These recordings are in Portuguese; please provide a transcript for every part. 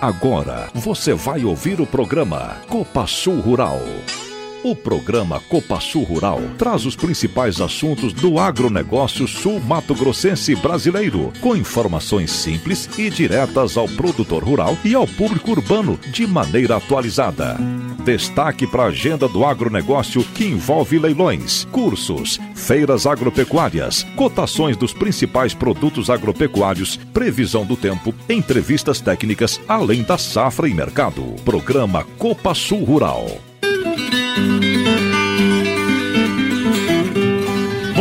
Agora você vai ouvir o programa Copa Sul Rural. O programa Copa Sul Rural traz os principais assuntos do agronegócio sul-mato-grossense brasileiro, com informações simples e diretas ao produtor rural e ao público urbano de maneira atualizada. Destaque para a agenda do agronegócio que envolve leilões, cursos, feiras agropecuárias, cotações dos principais produtos agropecuários, previsão do tempo, entrevistas técnicas, além da safra e mercado. Programa Copa Sul Rural.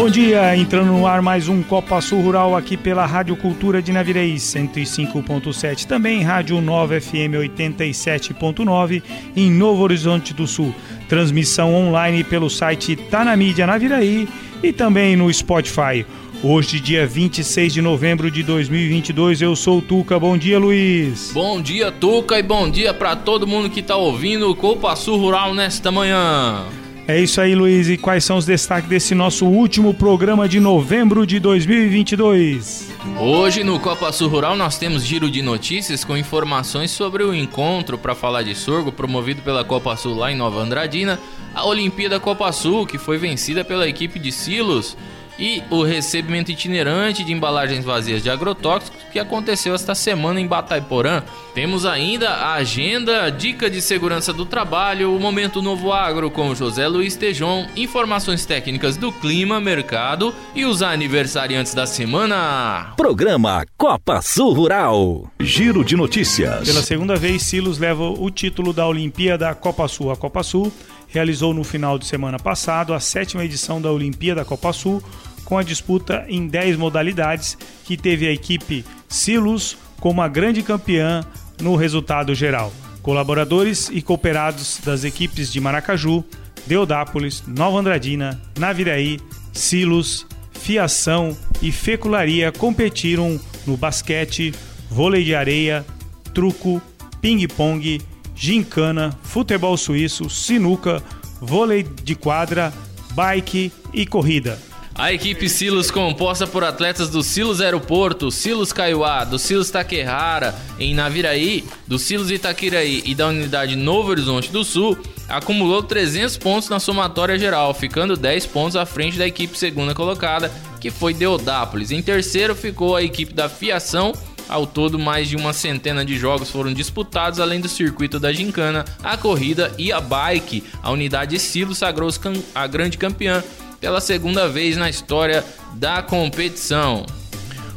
Bom dia, entrando no ar mais um Copa Sul Rural aqui pela Rádio Cultura de Navirei 105.7, também Rádio 9 FM 87.9 em Novo Horizonte do Sul. Transmissão online pelo site Tá na Mídia Naviraí e também no Spotify. Hoje, dia 26 de novembro de 2022, eu sou o Tuca. Bom dia, Luiz. Bom dia, Tuca, e bom dia para todo mundo que tá ouvindo o Copa Sul Rural nesta manhã. É isso aí, Luiz. E quais são os destaques desse nosso último programa de novembro de 2022? Hoje no Copa Sul Rural nós temos giro de notícias com informações sobre o encontro para falar de sorgo promovido pela Copa Sul lá em Nova Andradina, a Olimpíada Copa Sul, que foi vencida pela equipe de Silos e o recebimento itinerante de embalagens vazias de agrotóxicos que aconteceu esta semana em Bataiporã. Temos ainda a agenda, dica de segurança do trabalho, o Momento Novo Agro com José Luiz Tejon, informações técnicas do clima, mercado e os aniversariantes da semana. Programa Copa Sul Rural. Giro de notícias. Pela segunda vez, Silos leva o título da Olimpíada Copa Sul. A Copa Sul realizou no final de semana passado a sétima edição da Olimpíada Copa Sul com a disputa em 10 modalidades, que teve a equipe Silos como a grande campeã no resultado geral. Colaboradores e cooperados das equipes de Maracaju, Deodápolis, Nova Andradina, Naviraí, Silos, Fiação e Fecularia competiram no basquete, vôlei de areia, truco, ping-pong, gincana, futebol suíço, sinuca, vôlei de quadra, bike e corrida. A equipe Silos, composta por atletas do Silos Aeroporto, Silos Caiuá, do Silos Taquerrara, em Naviraí, do Silos Itaquiraí e da unidade Novo Horizonte do Sul, acumulou 300 pontos na somatória geral, ficando 10 pontos à frente da equipe segunda colocada, que foi Deodápolis. Em terceiro ficou a equipe da Fiação, ao todo, mais de uma centena de jogos foram disputados, além do circuito da gincana, a corrida e a bike. A unidade Silos sagrou-se a grande campeã pela segunda vez na história da competição.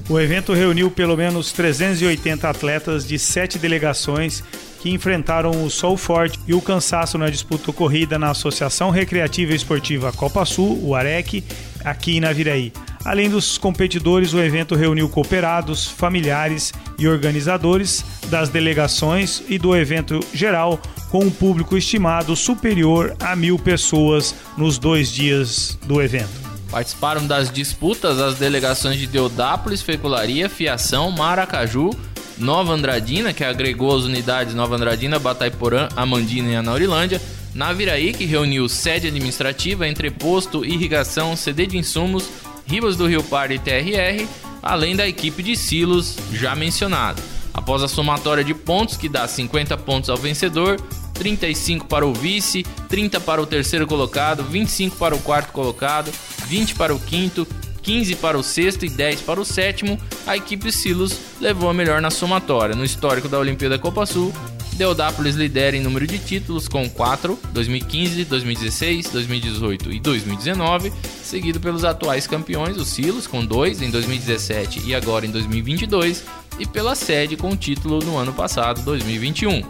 O evento reuniu pelo menos 380 atletas de sete delegações que enfrentaram o sol forte e o cansaço na disputa corrida na Associação Recreativa e Esportiva Copa Sul, o AREC, aqui em Naviraí. Além dos competidores, o evento reuniu cooperados, familiares e organizadores das delegações e do evento geral, com um público estimado superior a mil pessoas nos dois dias do evento. Participaram das disputas as delegações de Deodápolis, Fecularia, Fiação, Maracaju, Nova Andradina, que agregou as unidades Nova Andradina, Bataiporã, Amandina e Anaurilândia, Naviraí, que reuniu sede administrativa, entreposto, irrigação, CD de insumos, Ribas do Rio Pardo e TRR, além da equipe de silos já mencionada. Após a somatória de pontos, que dá 50 pontos ao vencedor, 35 para o vice, 30 para o terceiro colocado, 25 para o quarto colocado, 20 para o quinto, 15 para o sexto e 10 para o sétimo, a equipe Silos levou a melhor na somatória. No histórico da Olimpíada Copa Sul, Deodápolis lidera em número de títulos com 4, 2015, 2016, 2018 e 2019, seguido pelos atuais campeões, os Silos, com 2 em 2017 e agora em 2022, e pela sede com o título no ano passado, 2021.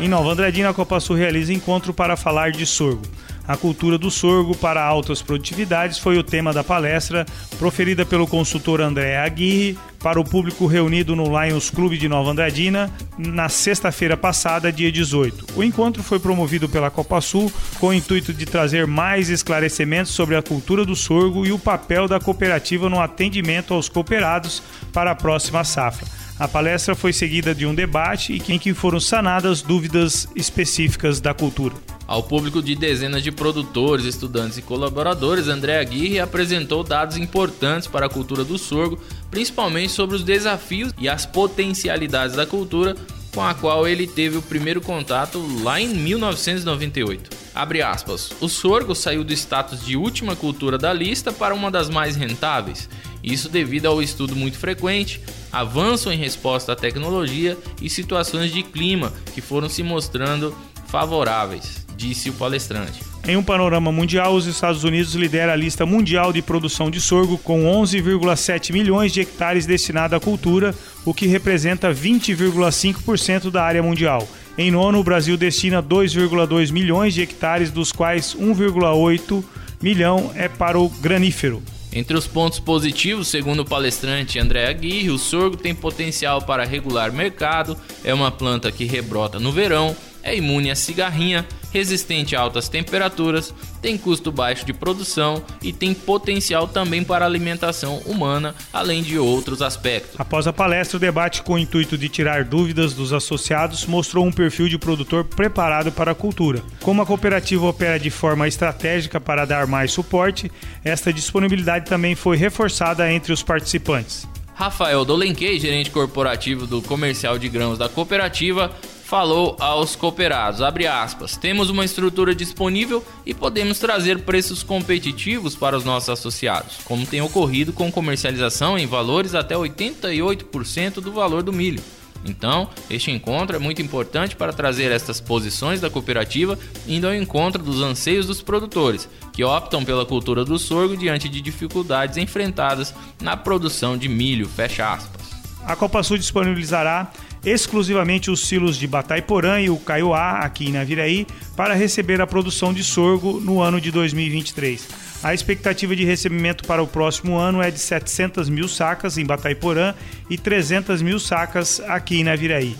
Em Nova Andradina, a Copa Sul realiza encontro para falar de sorgo. A cultura do sorgo para altas produtividades foi o tema da palestra, proferida pelo consultor André Aguirre para o público reunido no Lions Clube de Nova Andradina na sexta-feira passada, dia 18. O encontro foi promovido pela Copa Sul com o intuito de trazer mais esclarecimentos sobre a cultura do sorgo e o papel da cooperativa no atendimento aos cooperados para a próxima safra. A palestra foi seguida de um debate em que foram sanadas dúvidas específicas da cultura. Ao público de dezenas de produtores, estudantes e colaboradores, André Aguirre apresentou dados importantes para a cultura do sorgo, principalmente sobre os desafios e as potencialidades da cultura com a qual ele teve o primeiro contato lá em 1998. Abre aspas. O sorgo saiu do status de última cultura da lista para uma das mais rentáveis. Isso devido ao estudo muito frequente, avanço em resposta à tecnologia e situações de clima que foram se mostrando favoráveis disse o palestrante. Em um panorama mundial, os Estados Unidos lidera a lista mundial de produção de sorgo com 11,7 milhões de hectares destinados à cultura, o que representa 20,5% da área mundial. Em nono, o Brasil destina 2,2 milhões de hectares, dos quais 1,8 milhão é para o granífero. Entre os pontos positivos, segundo o palestrante André Aguirre, o sorgo tem potencial para regular mercado, é uma planta que rebrota no verão, é imune à cigarrinha, resistente a altas temperaturas, tem custo baixo de produção e tem potencial também para alimentação humana, além de outros aspectos. Após a palestra, o debate com o intuito de tirar dúvidas dos associados mostrou um perfil de produtor preparado para a cultura. Como a cooperativa opera de forma estratégica para dar mais suporte, esta disponibilidade também foi reforçada entre os participantes. Rafael Dolenquei, gerente corporativo do comercial de grãos da cooperativa, falou aos cooperados, aspas, temos uma estrutura disponível e podemos trazer preços competitivos para os nossos associados, como tem ocorrido com comercialização em valores até 88% do valor do milho. Então, este encontro é muito importante para trazer estas posições da cooperativa indo ao encontro dos anseios dos produtores, que optam pela cultura do sorgo diante de dificuldades enfrentadas na produção de milho, fecha aspas. A Copa Sul disponibilizará exclusivamente os silos de Bataiporã e o Caiuá, aqui em Naviraí, para receber a produção de sorgo no ano de 2023. A expectativa de recebimento para o próximo ano é de 700 mil sacas em Bataiporã e 300 mil sacas aqui em Naviraí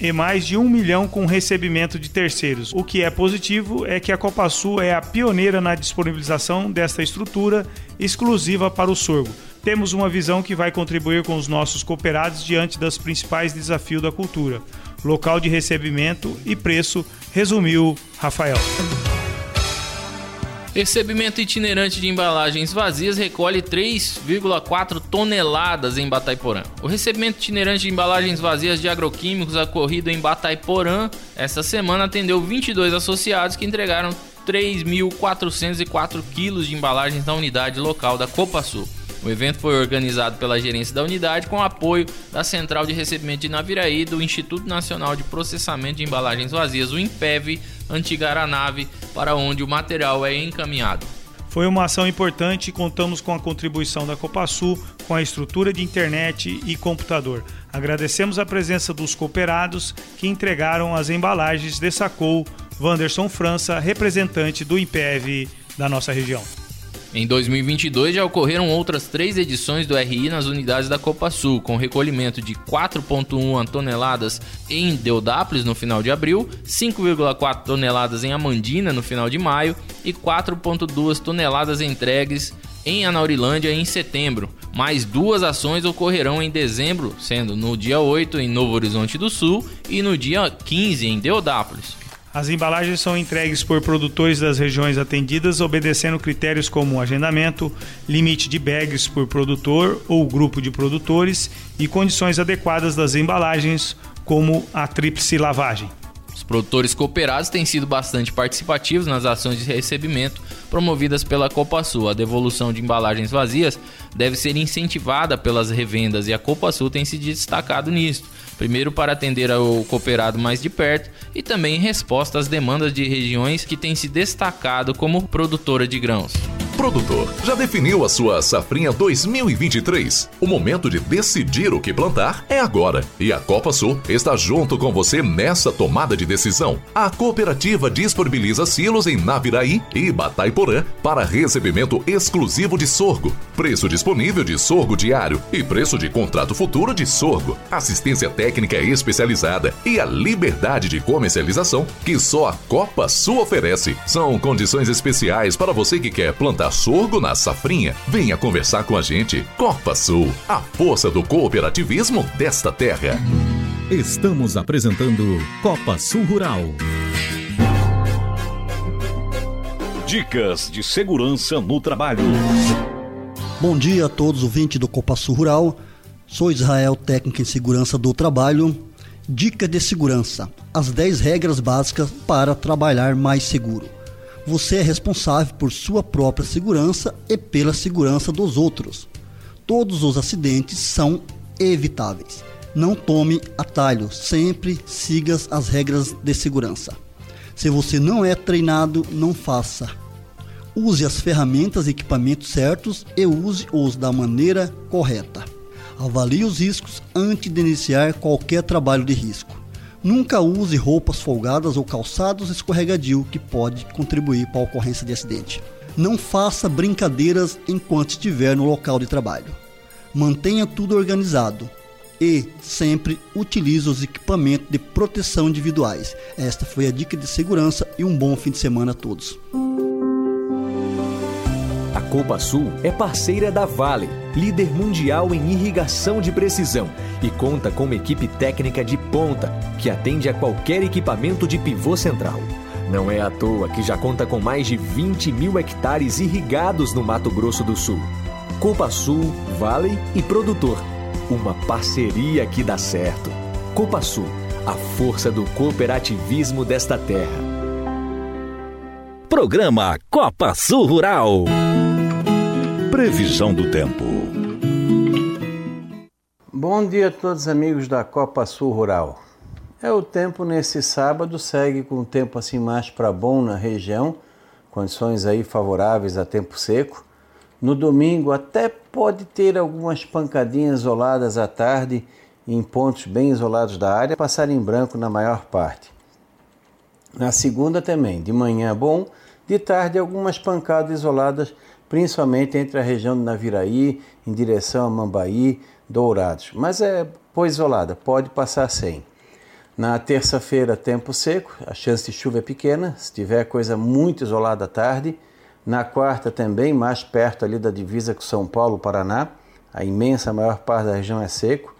e mais de um milhão com recebimento de terceiros. O que é positivo é que a Copa Sul é a pioneira na disponibilização desta estrutura exclusiva para o sorgo. Temos uma visão que vai contribuir com os nossos cooperados diante dos principais desafios da cultura, local de recebimento e preço, resumiu Rafael. Recebimento itinerante de embalagens vazias recolhe 3,4 toneladas em Bataiporã. O recebimento itinerante de embalagens vazias de agroquímicos ocorrido em Bataiporã esta semana atendeu 22 associados que entregaram 3.404 quilos de embalagens na unidade local da Copa Sul. O evento foi organizado pela gerência da unidade com apoio da Central de Recebimento de Naviraí do Instituto Nacional de Processamento de Embalagens Vazias, o INPEV, antiga aeronave, para onde o material é encaminhado. Foi uma ação importante e contamos com a contribuição da Copasul com a estrutura de internet e computador. Agradecemos a presença dos cooperados que entregaram as embalagens, destacou Wanderson França, representante do IMPEV da nossa região. Em 2022 já ocorreram outras três edições do RI nas unidades da Copa Sul, com recolhimento de 4,1 toneladas em Deodápolis no final de abril, 5,4 toneladas em Amandina no final de maio e 4,2 toneladas entregues em Anaurilândia em setembro. Mais duas ações ocorrerão em dezembro, sendo no dia 8 em Novo Horizonte do Sul e no dia 15 em Deodápolis. As embalagens são entregues por produtores das regiões atendidas, obedecendo critérios como agendamento, limite de bags por produtor ou grupo de produtores e condições adequadas das embalagens, como a tríplice lavagem. Os produtores cooperados têm sido bastante participativos nas ações de recebimento promovidas pela Copa Sul. A devolução de embalagens vazias deve ser incentivada pelas revendas e a Copa Sul tem se destacado nisso. Primeiro, para atender ao cooperado mais de perto e também em resposta às demandas de regiões que têm se destacado como produtora de grãos. Produtor, já definiu a sua safrinha 2023? O momento de decidir o que plantar é agora. E a Copa Sul está junto com você nessa tomada de decisão. A cooperativa disponibiliza silos em Naviraí e Bataiporã para recebimento exclusivo de sorgo, preço disponível de sorgo diário e preço de contrato futuro de sorgo, assistência técnica especializada e a liberdade de comercialização que só a Copa Sul oferece. São condições especiais para você que quer plantar sorgo na safrinha? Venha conversar com a gente. Copa Sul, a força do cooperativismo desta terra. Estamos apresentando Copa Sul Rural. Dicas de segurança no trabalho. Bom dia a todos ouvintes do Copaçu Rural. Sou Israel, técnico em segurança do trabalho. Dica de segurança: as 10 regras básicas para trabalhar mais seguro. Você é responsável por sua própria segurança e pela segurança dos outros. Todos os acidentes são evitáveis. Não tome atalho, sempre siga as regras de segurança. Se você não é treinado, não faça. Use as ferramentas e equipamentos certos e use-os da maneira correta. Avalie os riscos antes de iniciar qualquer trabalho de risco. Nunca use roupas folgadas ou calçados escorregadio que pode contribuir para a ocorrência de acidente. Não faça brincadeiras enquanto estiver no local de trabalho. Mantenha tudo organizado e sempre utilize os equipamentos de proteção individuais. Esta foi a dica de segurança e um bom fim de semana a todos. Copa Sul é parceira da Vale, líder mundial em irrigação de precisão, e conta com uma equipe técnica de ponta que atende a qualquer equipamento de pivô central. Não é à toa que já conta com mais de 20 mil hectares irrigados no Mato Grosso do Sul. Copa Sul, Vale e Produtor. Uma parceria que dá certo. Copa Sul, a força do cooperativismo desta terra. Programa Copa Sul Rural. Previsão do tempo. Bom dia a todos amigos da Copa Sul Rural. É o tempo nesse sábado segue com o tempo assim mais para bom na região, condições aí favoráveis a tempo seco. No domingo até pode ter algumas pancadinhas isoladas à tarde em pontos bem isolados da área, passar em branco na maior parte. Na segunda também, de manhã bom, de tarde algumas pancadas isoladas principalmente entre a região de Naviraí, em direção a Mambaí, Dourados. Mas é pois isolada, pode passar sem. Na terça-feira, tempo seco, a chance de chuva é pequena, se tiver coisa muito isolada à tarde. Na quarta também, mais perto ali da divisa com São Paulo, Paraná, a imensa maior parte da região é seco.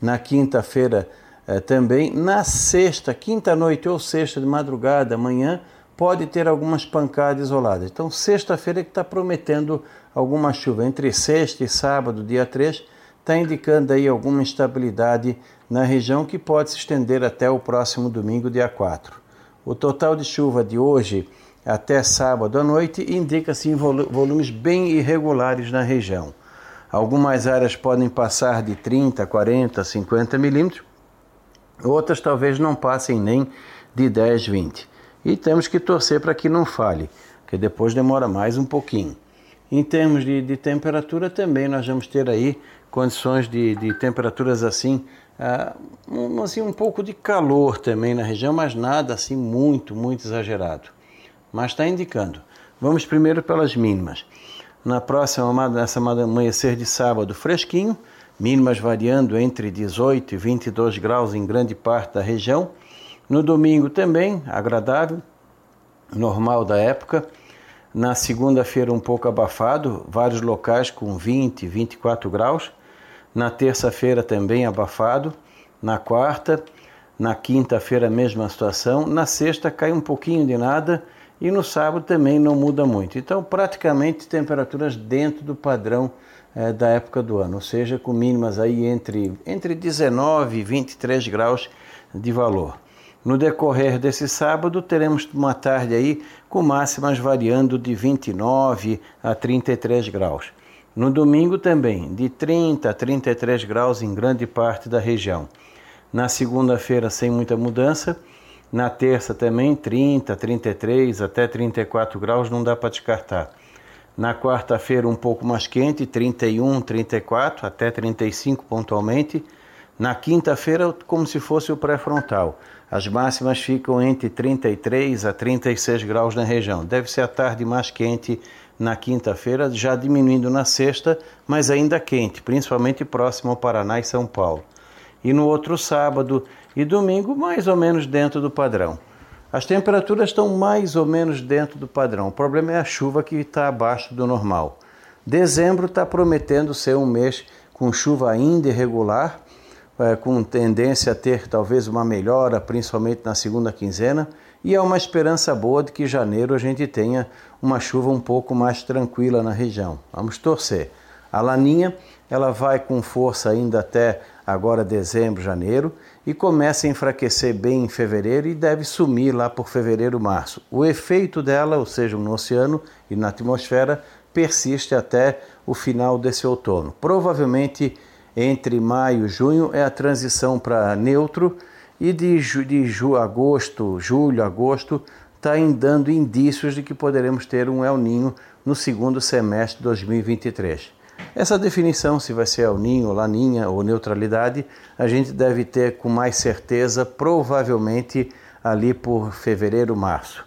Na quinta-feira eh, também. Na sexta, quinta-noite ou sexta de madrugada, amanhã, pode ter algumas pancadas isoladas. Então, sexta-feira é que está prometendo alguma chuva. Entre sexta e sábado, dia 3, está indicando aí alguma instabilidade na região que pode se estender até o próximo domingo, dia 4. O total de chuva de hoje até sábado à noite indica-se volumes bem irregulares na região. Algumas áreas podem passar de 30, 40, 50 milímetros, outras talvez não passem nem de 10, 20 e temos que torcer para que não falhe, que depois demora mais um pouquinho. Em termos de, de temperatura também nós vamos ter aí condições de, de temperaturas assim, uh, um, assim, um pouco de calor também na região, mas nada assim muito, muito exagerado. Mas está indicando. Vamos primeiro pelas mínimas. Na próxima, nessa amanhecer de sábado, fresquinho, mínimas variando entre 18 e 22 graus em grande parte da região no domingo também, agradável, normal da época. Na segunda-feira, um pouco abafado, vários locais com 20, 24 graus. Na terça-feira, também abafado. Na quarta, na quinta-feira, mesma situação. Na sexta, cai um pouquinho de nada. E no sábado também não muda muito. Então, praticamente temperaturas dentro do padrão é, da época do ano, ou seja, com mínimas aí entre, entre 19 e 23 graus de valor. No decorrer desse sábado, teremos uma tarde aí com máximas variando de 29 a 33 graus. No domingo também, de 30 a 33 graus em grande parte da região. Na segunda-feira, sem muita mudança. Na terça também, 30, 33 até 34 graus, não dá para descartar. Na quarta-feira, um pouco mais quente, 31, 34 até 35 pontualmente. Na quinta-feira, como se fosse o pré-frontal. As máximas ficam entre 33 a 36 graus na região. Deve ser a tarde mais quente na quinta-feira, já diminuindo na sexta, mas ainda quente, principalmente próximo ao Paraná e São Paulo. E no outro sábado e domingo, mais ou menos dentro do padrão. As temperaturas estão mais ou menos dentro do padrão. O problema é a chuva que está abaixo do normal. Dezembro está prometendo ser um mês com chuva ainda irregular, é, com tendência a ter talvez uma melhora, principalmente na segunda quinzena, e há uma esperança boa de que janeiro a gente tenha uma chuva um pouco mais tranquila na região. Vamos torcer. A laninha ela vai com força ainda até agora dezembro, janeiro e começa a enfraquecer bem em fevereiro e deve sumir lá por fevereiro, março. O efeito dela, ou seja, no oceano e na atmosfera, persiste até o final desse outono. Provavelmente entre maio e junho é a transição para neutro e de, de ju, agosto, julho, agosto, está dando indícios de que poderemos ter um El Ninho no segundo semestre de 2023. Essa definição, se vai ser El Ninho, Laninha ou neutralidade, a gente deve ter com mais certeza, provavelmente ali por fevereiro, março.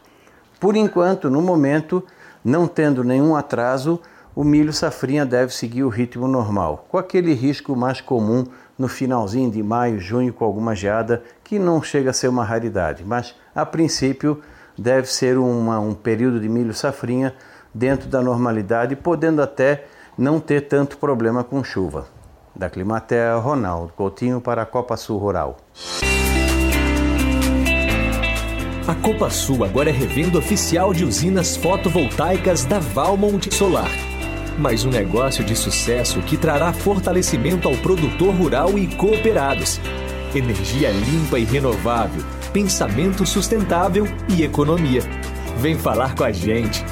Por enquanto, no momento, não tendo nenhum atraso, o milho safrinha deve seguir o ritmo normal, com aquele risco mais comum no finalzinho de maio, junho, com alguma geada, que não chega a ser uma raridade, mas a princípio deve ser uma, um período de milho safrinha dentro da normalidade, podendo até não ter tanto problema com chuva. Da Climatea, Ronaldo Coutinho para a Copa Sul Rural. A Copa Sul agora é revenda oficial de usinas fotovoltaicas da Valmont Solar. Mais um negócio de sucesso que trará fortalecimento ao produtor rural e cooperados. Energia limpa e renovável, pensamento sustentável e economia. Vem falar com a gente.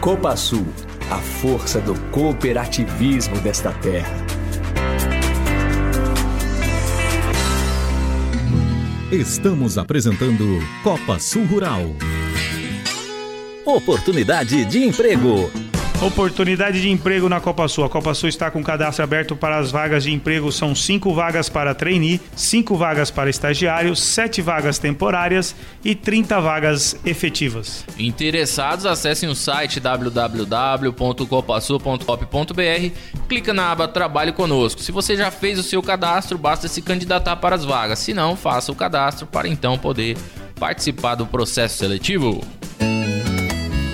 Copa Sul a força do cooperativismo desta terra. Estamos apresentando Copa Sul Rural. Oportunidade de emprego. Oportunidade de emprego na Copa Sul. A Copa Sul está com cadastro aberto para as vagas de emprego. São cinco vagas para trainee, cinco vagas para estagiário, sete vagas temporárias e 30 vagas efetivas. Interessados, acessem o site www.copasul.cop.br, clica na aba Trabalhe Conosco. Se você já fez o seu cadastro, basta se candidatar para as vagas. Se não, faça o cadastro para então poder participar do processo seletivo.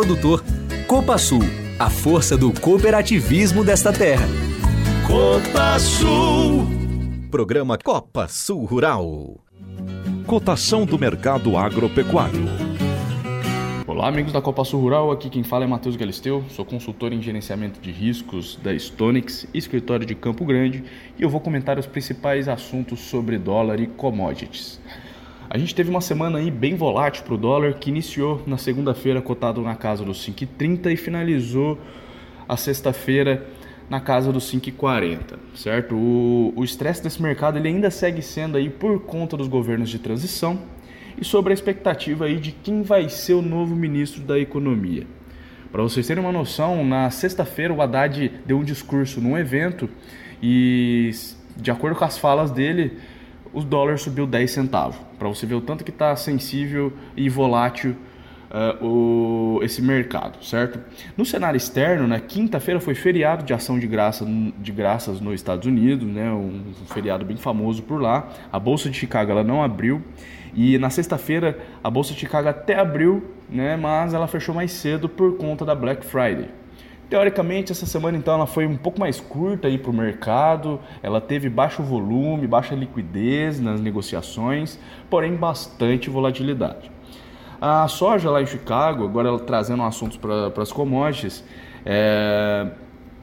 produtor. Copa Sul, a força do cooperativismo desta terra. Copa Sul. Programa Copa Sul Rural. Cotação do mercado agropecuário. Olá, amigos da Copa Sul Rural. Aqui quem fala é Matheus Galisteu. Sou consultor em gerenciamento de riscos da Stonix, escritório de Campo Grande, e eu vou comentar os principais assuntos sobre dólar e commodities. A gente teve uma semana aí bem volátil para o dólar, que iniciou na segunda-feira cotado na casa dos 5,30 e finalizou a sexta-feira na casa dos 5,40, certo? O estresse desse mercado ele ainda segue sendo aí por conta dos governos de transição e sobre a expectativa aí de quem vai ser o novo ministro da Economia. Para vocês terem uma noção, na sexta-feira o Haddad deu um discurso num evento e, de acordo com as falas dele, o dólar subiu 10 centavos. Para você ver o tanto que está sensível e volátil uh, o, esse mercado, certo? No cenário externo, na né, quinta-feira foi feriado de ação de, graça, de graças nos Estados Unidos, né, um, feriado bem famoso por lá. A Bolsa de Chicago ela não abriu e na sexta-feira a Bolsa de Chicago até abriu, né, mas ela fechou mais cedo por conta da Black Friday. Teoricamente, essa semana então ela foi um pouco mais curta aí para o mercado, ela teve baixo volume, baixa liquidez nas negociações, porém bastante volatilidade. A soja lá em Chicago, agora ela trazendo assuntos para as commodities, é,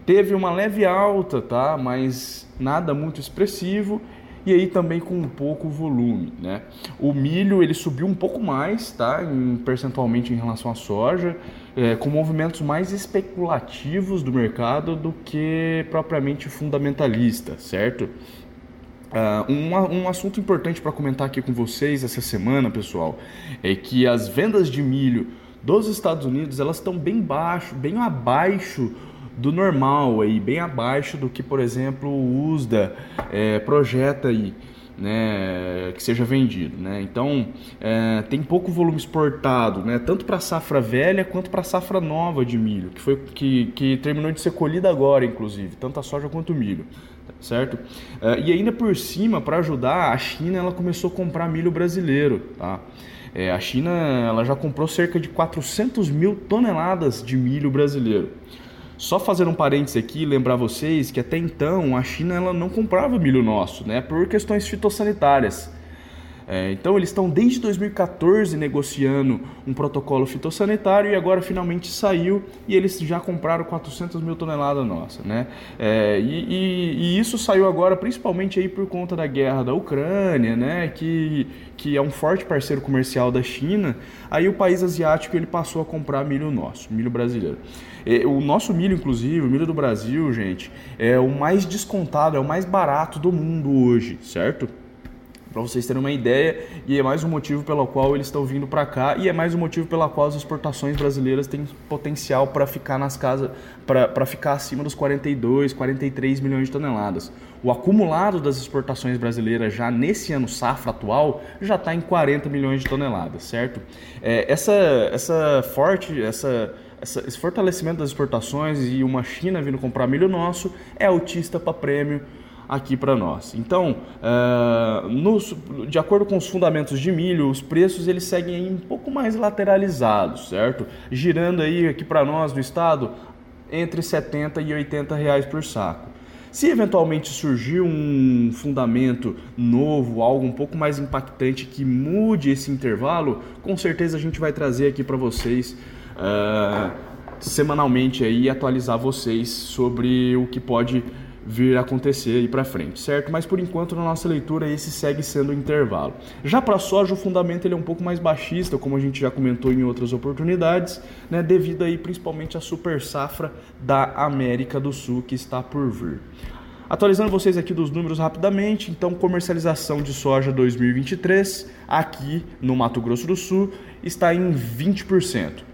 teve uma leve alta, tá? mas nada muito expressivo e aí também com um pouco volume, né? O milho ele subiu um pouco mais, tá? Em, percentualmente em relação à soja, é, com movimentos mais especulativos do mercado do que propriamente fundamentalista, certo? Uh, um, um assunto importante para comentar aqui com vocês essa semana, pessoal, é que as vendas de milho dos Estados Unidos elas estão bem baixo, bem abaixo do normal aí, bem abaixo do que, por exemplo, o USDA é, projeta aí. né, que seja vendido. Né? Então, é, tem pouco volume exportado, né, tanto para a safra velha quanto para a safra nova de milho, que, foi, que, que terminou de ser colhida agora, inclusive, tanto a soja quanto o milho. Certo? É, e ainda por cima, para ajudar, a China ela começou a comprar milho brasileiro. Tá? É, a China ela já comprou cerca de 400 mil toneladas de milho brasileiro. Só fazer um parênteses aqui, lembrar vocês que até então a China ela não comprava milho nosso, né, por questões fitossanitárias. É, então eles estão desde 2014 negociando um protocolo fitossanitário e agora finalmente saiu e eles já compraram 400 mil toneladas nossa, né? É, e, e, e, isso saiu agora principalmente aí por conta da guerra da Ucrânia, né? Que, que é um forte parceiro comercial da China. Aí o país asiático ele passou a comprar milho nosso, milho brasileiro. O nosso milho, inclusive, o milho do Brasil, gente, é o mais descontado, é o mais barato do mundo hoje, certo? para vocês terem uma ideia, e é mais um motivo pelo qual eles estão vindo para cá e é mais um motivo pelo qual as exportações brasileiras têm potencial para ficar nas casas, para ficar acima dos 42, 43 milhões de toneladas. O acumulado das exportações brasileiras já nesse ano safra atual já está em 40 milhões de toneladas, certo? É, essa, essa forte, essa esse fortalecimento das exportações e uma China vindo comprar milho nosso é autista para prêmio aqui para nós. Então, uh, nos, de acordo com os fundamentos de milho, os preços eles seguem um pouco mais lateralizados, certo? Girando aí aqui para nós no estado entre 70 e 80 reais por saco. Se eventualmente surgir um fundamento novo, algo um pouco mais impactante que mude esse intervalo, com certeza a gente vai trazer aqui para vocês uh, semanalmente aí atualizar vocês sobre o que pode vir a acontecer aí para frente, certo? Mas por enquanto na nossa leitura esse segue sendo o intervalo. Já para soja o fundamento ele é um pouco mais baixista, como a gente já comentou em outras oportunidades, né, devido aí principalmente à super safra da América do Sul que está por vir. Atualizando vocês aqui dos números rapidamente, então comercialização de soja 2023 aqui no Mato Grosso do Sul está em 20%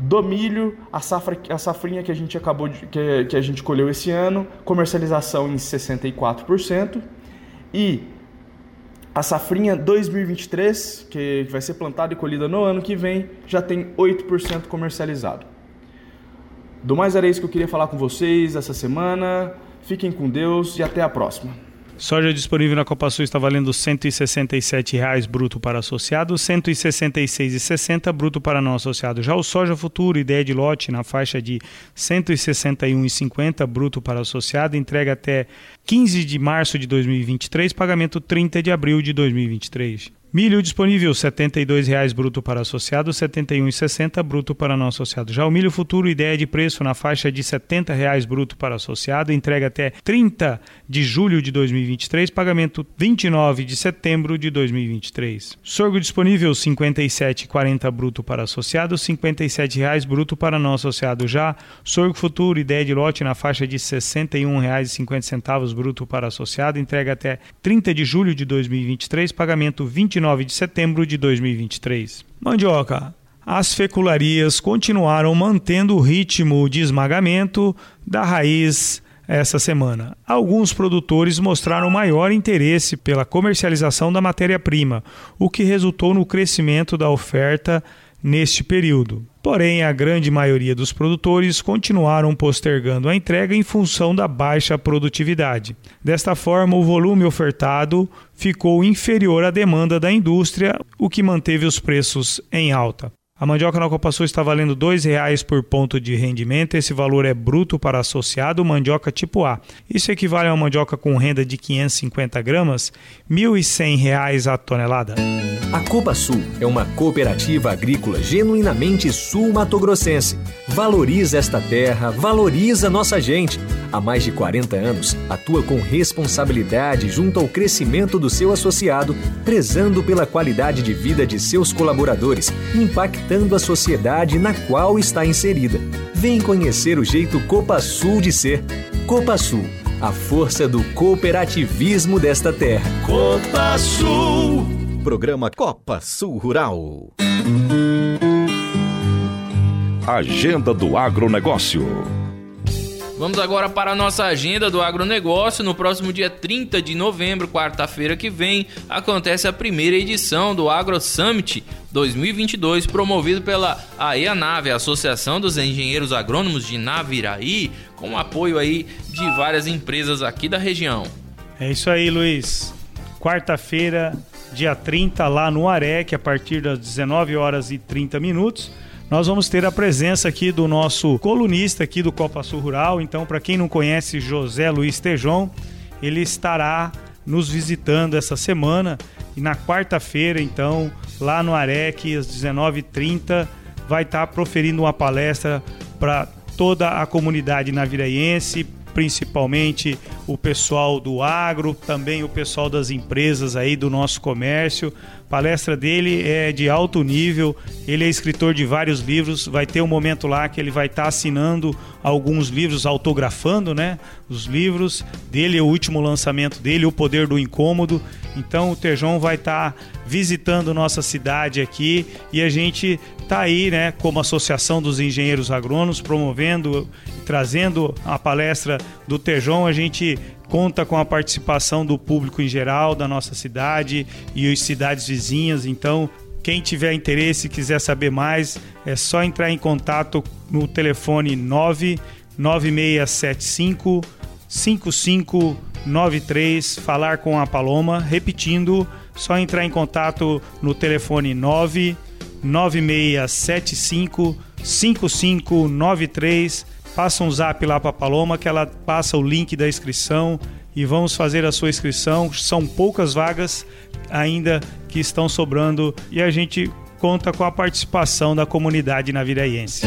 do milho, a, safra, a safrinha que a gente acabou de, que, que a gente colheu esse ano, comercialização em 64%. E a safrinha 2023, que vai ser plantada e colhida no ano que vem, já tem 8% comercializado. Do mais era isso que eu queria falar com vocês essa semana. Fiquem com Deus e até a próxima. Soja disponível na Copa Sul está valendo R$ 167,00 bruto para associado, R$ 166,60 bruto para não associado. Já o soja futuro, ideia de lote, na faixa de R$ 161,50 bruto para associado, entrega até 15 de março de 2023, pagamento 30 de abril de 2023. Milho disponível R$ 72,00 bruto para associado, R$ 71,60 bruto para não associado. Já o milho futuro, ideia de preço na faixa de R$ 70,00 bruto para associado, entrega até 30 de julho de 2023, pagamento 29 de setembro de 2023. Sorgo disponível R$ 57,40 bruto para associado, R$ 57,00 bruto para não associado. Já sorgo futuro, ideia de lote na faixa de R$ 61,50 bruto para associado, entrega até 30 de julho de 2023, pagamento 29 29 de setembro de 2023. Mandioca. As fecularias continuaram mantendo o ritmo de esmagamento da raiz essa semana. Alguns produtores mostraram maior interesse pela comercialização da matéria-prima, o que resultou no crescimento da oferta neste período. Porém, a grande maioria dos produtores continuaram postergando a entrega em função da baixa produtividade. Desta forma, o volume ofertado ficou inferior à demanda da indústria, o que manteve os preços em alta. A mandioca na Copa Sul está valendo R$ 2,00 por ponto de rendimento. Esse valor é bruto para associado mandioca tipo A. Isso equivale a uma mandioca com renda de 550 gramas, R$ 1.100 a tonelada. A Copa Sul é uma cooperativa agrícola genuinamente sul-matogrossense. Valoriza esta terra, valoriza nossa gente. Há mais de 40 anos, atua com responsabilidade junto ao crescimento do seu associado, prezando pela qualidade de vida de seus colaboradores, impactando impactando a sociedade na qual está inserida. Vem conhecer o jeito Copa Sul de ser. Copa Sul, a força do cooperativismo desta terra. Copa Sul. Programa Copa Sul Rural. Agenda do Agronegócio. Vamos agora para a nossa agenda do agronegócio. No próximo dia 30 de novembro, quarta-feira que vem, acontece a primeira edição do Agro Summit 2022, promovido pela AEANAVE, Associação dos Engenheiros Agrônomos de Naviraí, com apoio aí de várias empresas aqui da região. É isso aí, Luiz. Quarta-feira, dia 30, lá no Arec, a partir das 19 horas e 30 minutos nós vamos ter a presença aqui do nosso colunista aqui do Copa Sul Rural. Então, para quem não conhece José Luiz Tejon, ele estará nos visitando essa semana e na quarta-feira, então, lá no Arec, às 19h30, vai estar proferindo uma palestra para toda a comunidade naviraiense, principalmente o pessoal do agro, também o pessoal das empresas aí do nosso comércio. Palestra dele é de alto nível, ele é escritor de vários livros, vai ter um momento lá que ele vai estar tá assinando alguns livros, autografando, né? Os livros dele, o último lançamento dele, O Poder do Incômodo. Então o Tejão vai estar tá visitando nossa cidade aqui e a gente tá aí, né, como Associação dos Engenheiros Agrônomos, promovendo trazendo a palestra do Tejon, a gente conta com a participação do público em geral da nossa cidade e as cidades vizinhas. Então, quem tiver interesse e quiser saber mais, é só entrar em contato no telefone 99675 5593, falar com a Paloma, repetindo, só entrar em contato no telefone 99675 5593 passa um zap lá para a Paloma que ela passa o link da inscrição e vamos fazer a sua inscrição. São poucas vagas ainda que estão sobrando e a gente conta com a participação da comunidade naviraiense.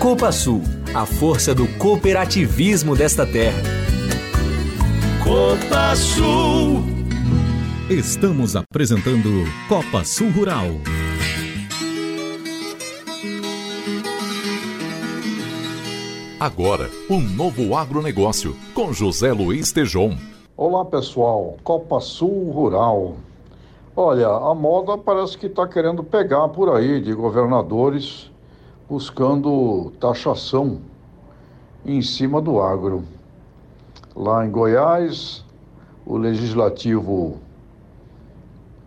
Copa Sul, a força do cooperativismo desta terra. Copa Sul. Estamos apresentando Copa Sul Rural. Agora, um novo agronegócio com José Luiz Tejon. Olá pessoal, Copa Sul Rural. Olha, a moda parece que está querendo pegar por aí de governadores buscando taxação em cima do agro. Lá em Goiás, o legislativo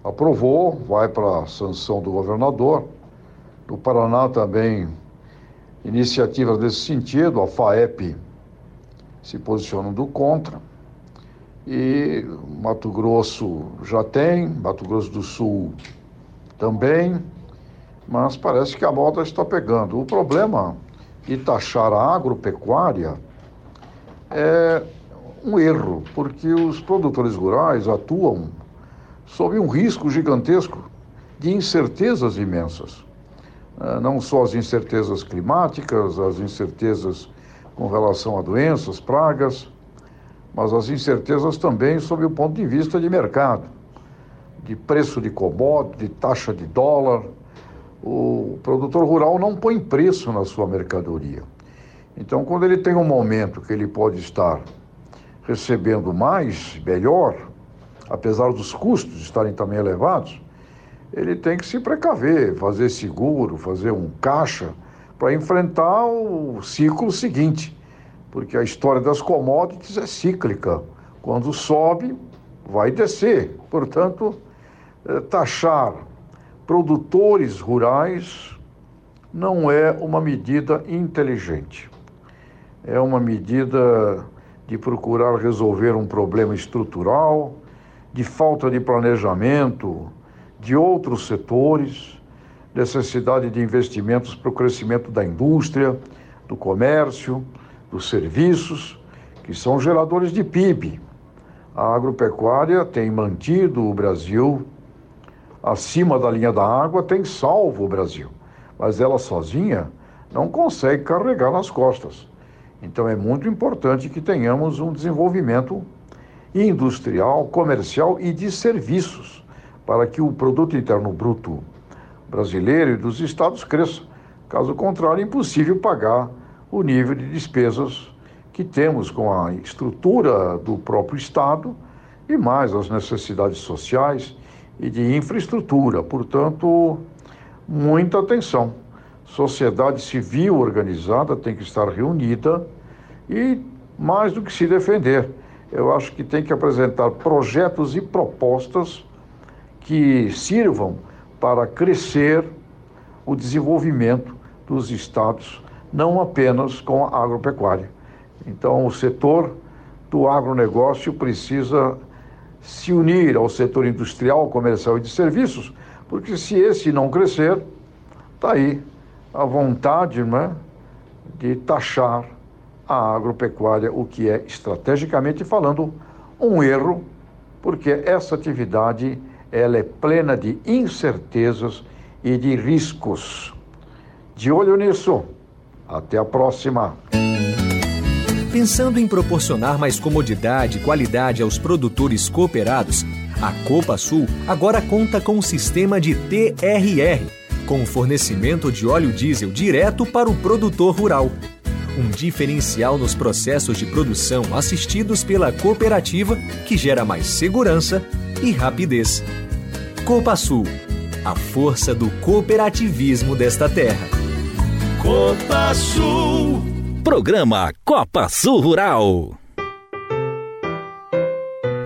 aprovou, vai para a sanção do governador. No Paraná também iniciativas nesse sentido, a FAEP se posicionando contra. E Mato Grosso já tem, Mato Grosso do Sul também, mas parece que a moda está pegando. O problema de taxar a agropecuária é um erro, porque os produtores rurais atuam sob um risco gigantesco de incertezas imensas. Ah, não só as incertezas climáticas, as incertezas com relação a doenças, pragas, mas as incertezas também sob o ponto de vista de mercado, de preço de commodity, de taxa de dólar. O produtor rural não põe preço na sua mercadoria. Então, quando ele tem um momento que ele pode estar recebendo mais, melhor, apesar dos custos estarem também elevados, ele tem que se precaver, fazer seguro, fazer um caixa para enfrentar o ciclo seguinte, porque a história das commodities é cíclica. Quando sobe, vai descer. Portanto, eh, taxar produtores rurais não é uma medida inteligente. É uma medida de procurar resolver um problema estrutural, de falta de planejamento, de outros setores, necessidade de investimentos para o crescimento da indústria, do comércio, dos serviços, que são geradores de PIB. A agropecuária tem mantido o Brasil acima da linha da água, tem salvo o Brasil, mas ela sozinha não consegue carregar nas costas. Então é muito importante que tenhamos um desenvolvimento industrial, comercial e de serviços para que o produto interno bruto brasileiro e dos estados cresça. Caso contrário, é impossível pagar o nível de despesas que temos com a estrutura do próprio estado e mais as necessidades sociais e de infraestrutura. Portanto, muita atenção. Sociedade civil organizada tem que estar reunida e mais do que se defender. Eu acho que tem que apresentar projetos e propostas que sirvam para crescer o desenvolvimento dos estados, não apenas com a agropecuária. Então, o setor do agronegócio precisa se unir ao setor industrial, comercial e de serviços, porque se esse não crescer, está aí a vontade né, de taxar a agropecuária, o que é, estrategicamente falando, um erro, porque essa atividade ela é plena de incertezas e de riscos. De olho nisso. Até a próxima. Pensando em proporcionar mais comodidade e qualidade aos produtores cooperados, a Copa Sul agora conta com um sistema de TRR, com fornecimento de óleo diesel direto para o produtor rural. Um diferencial nos processos de produção assistidos pela cooperativa que gera mais segurança e rapidez. Copa Sul, a força do cooperativismo desta terra. Copa Sul. Programa Copa Sul Rural.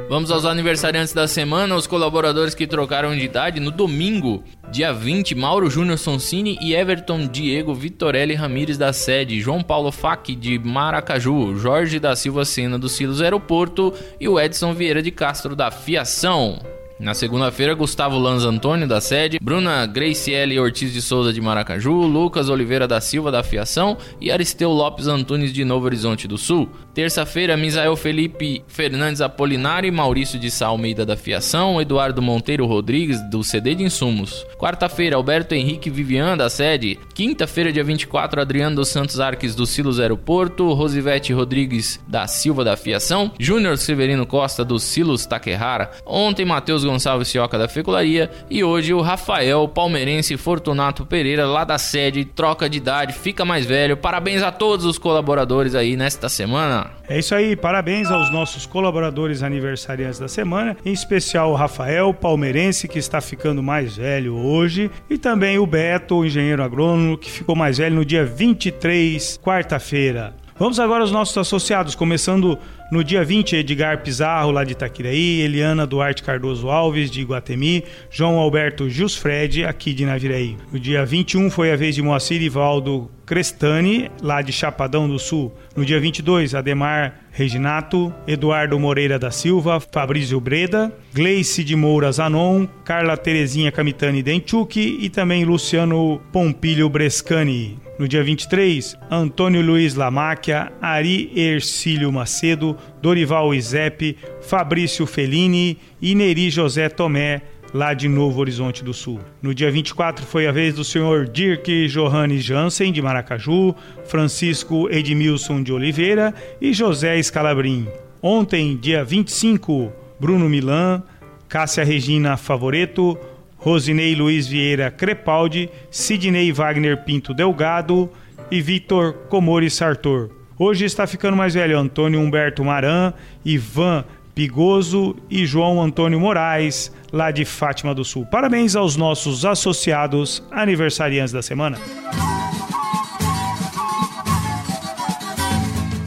Vamos aos aniversariantes da semana, os colaboradores que trocaram de idade no domingo, dia 20, Mauro Júnior Sonsini e Everton Diego Vitorelli Ramires da sede, João Paulo Fac de Maracaju, Jorge da Silva Sena do Silos Aeroporto e o Edson Vieira de Castro da Fiação. Na segunda-feira, Gustavo Lanz Antônio, da sede, Bruna Graciele Ortiz de Souza, de Maracaju, Lucas Oliveira da Silva, da Fiação e Aristeu Lopes Antunes, de Novo Horizonte do Sul. Terça-feira, Misael Felipe Fernandes Apolinari, Maurício de Sá Almeida, da Fiação, Eduardo Monteiro Rodrigues, do CD de Insumos. Quarta-feira, Alberto Henrique Vivian, da sede. Quinta-feira, dia 24, Adriano dos Santos Arques, do Silos Aeroporto, Rosivete Rodrigues da Silva, da Fiação, Júnior Severino Costa, do Silos Taquerrara. Ontem, Matheus Gonçalves Cioca da Fecularia e hoje o Rafael Palmeirense Fortunato Pereira lá da sede, troca de idade, fica mais velho. Parabéns a todos os colaboradores aí nesta semana. É isso aí, parabéns aos nossos colaboradores aniversariantes da semana, em especial o Rafael Palmeirense que está ficando mais velho hoje e também o Beto, o engenheiro agrônomo que ficou mais velho no dia 23, quarta-feira. Vamos agora aos nossos associados, começando no dia 20, Edgar Pizarro, lá de Itaquiraí, Eliana Duarte Cardoso Alves, de Iguatemi, João Alberto Jusfred, aqui de Naviraí. No dia 21 foi a vez de Moacir Ivaldo Crestani, lá de Chapadão do Sul. No dia 22, Ademar Reginato, Eduardo Moreira da Silva, Fabrício Breda, Gleice de Moura Zanon, Carla Terezinha Camitani Denchuk e também Luciano Pompilho Brescani. No dia 23, Antônio Luiz Lamáquia, Ari Ercílio Macedo, Dorival Izep, Fabrício Fellini e Neri José Tomé, lá de Novo Horizonte do Sul. No dia 24 foi a vez do senhor Dirk Johannes Jansen, de Maracaju, Francisco Edmilson de Oliveira e José Scalabrin. Ontem, dia 25, Bruno Milan, Cássia Regina Favoreto, Rosinei Luiz Vieira Crepaldi, Sidney Wagner Pinto Delgado e Vitor Comori Sartor. Hoje está ficando mais velho Antônio Humberto Maran, Ivan Pigoso e João Antônio Moraes, lá de Fátima do Sul. Parabéns aos nossos associados aniversariantes da semana.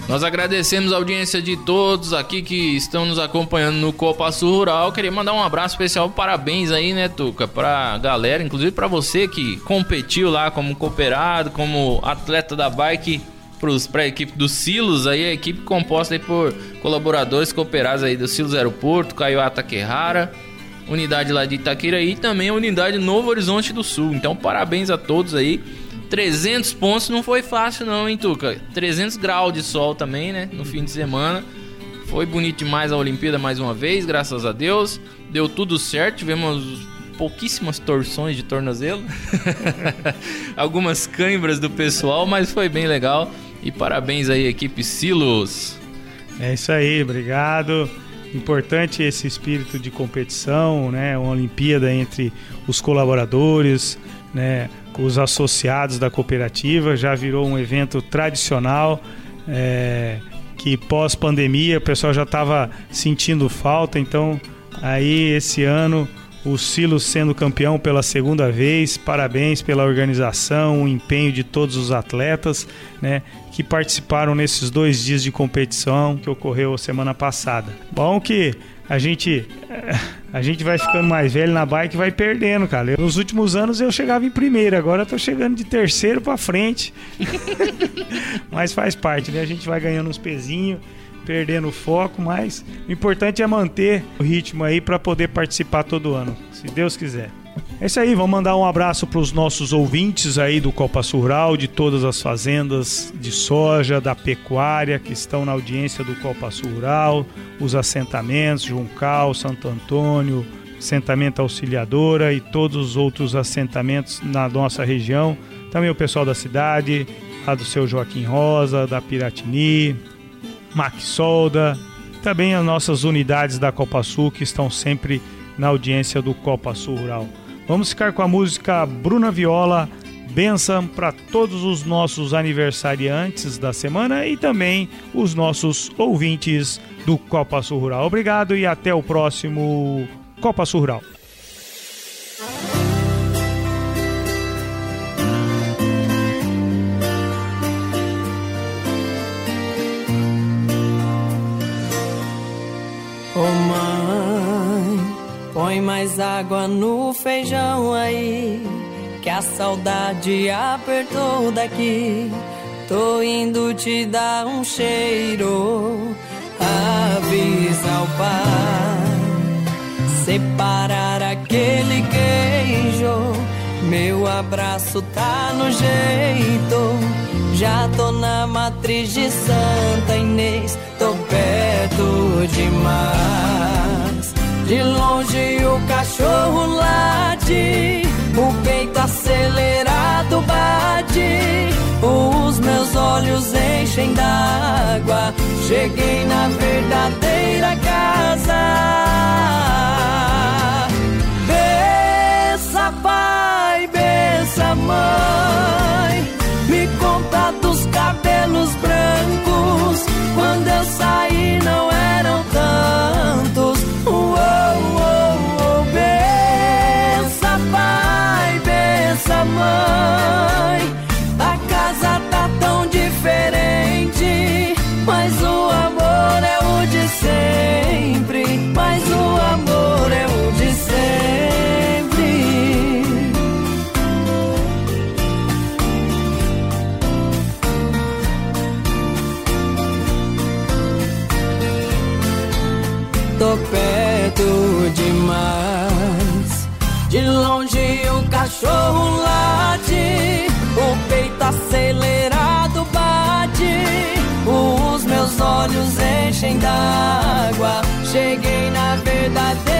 Nós agradecemos a audiência de todos aqui que estão nos acompanhando no Copa Sul Rural. Queria mandar um abraço especial, parabéns aí, né, Tuca, pra galera, inclusive para você que competiu lá como cooperado, como atleta da bike para a equipe dos Silos, aí a equipe composta aí por colaboradores cooperados aí do Silos Aeroporto, Caioata Querrara, unidade lá de Itaquiraí e também a unidade Novo Horizonte do Sul. Então, parabéns a todos aí. 300 pontos não foi fácil não, hein, Tuca? 300 graus de sol também, né, no fim de semana. Foi bonito demais a Olimpíada mais uma vez, graças a Deus. Deu tudo certo, tivemos pouquíssimas torções de tornozelo, algumas câimbras do pessoal, mas foi bem legal. E parabéns aí, equipe Silos. É isso aí, obrigado. Importante esse espírito de competição, né? Uma Olimpíada entre os colaboradores, né? Os associados da cooperativa já virou um evento tradicional. É, que pós pandemia o pessoal já estava sentindo falta, então aí esse ano o Silos sendo campeão pela segunda vez. Parabéns pela organização, o empenho de todos os atletas, né, que participaram nesses dois dias de competição que ocorreu semana passada. Bom que a gente a gente vai ficando mais velho na bike e vai perdendo, cara. nos últimos anos eu chegava em primeiro, agora eu tô chegando de terceiro para frente. Mas faz parte, né? A gente vai ganhando uns pezinhos perdendo o foco, mas o importante é manter o ritmo aí para poder participar todo ano, se Deus quiser. É isso aí, vamos mandar um abraço para os nossos ouvintes aí do Copa Rural, de todas as fazendas de soja, da pecuária que estão na audiência do Copa Rural, os assentamentos, Juncal, Santo Antônio, assentamento Auxiliadora e todos os outros assentamentos na nossa região. Também o pessoal da cidade, lá do seu Joaquim Rosa, da Piratini, Maxolda, também as nossas unidades da Copa Sul que estão sempre na audiência do Copa Sul Rural. Vamos ficar com a música Bruna Viola, benção para todos os nossos aniversariantes da semana e também os nossos ouvintes do Copa Sul Rural. Obrigado e até o próximo Copa Sul Rural. Água no feijão aí, que a saudade apertou daqui. Tô indo te dar um cheiro, avisa ao pai. Separar aquele queijo, meu abraço tá no jeito. Já tô na matriz de Santa Inês, tô perto demais. De longe o cachorro late, o peito acelerado bate, os meus olhos enchem d'água. Cheguei na verdadeira casa. Bença pai, bença mãe, me conta dos cabelos brancos. Diferente, Cheguei na verdadeira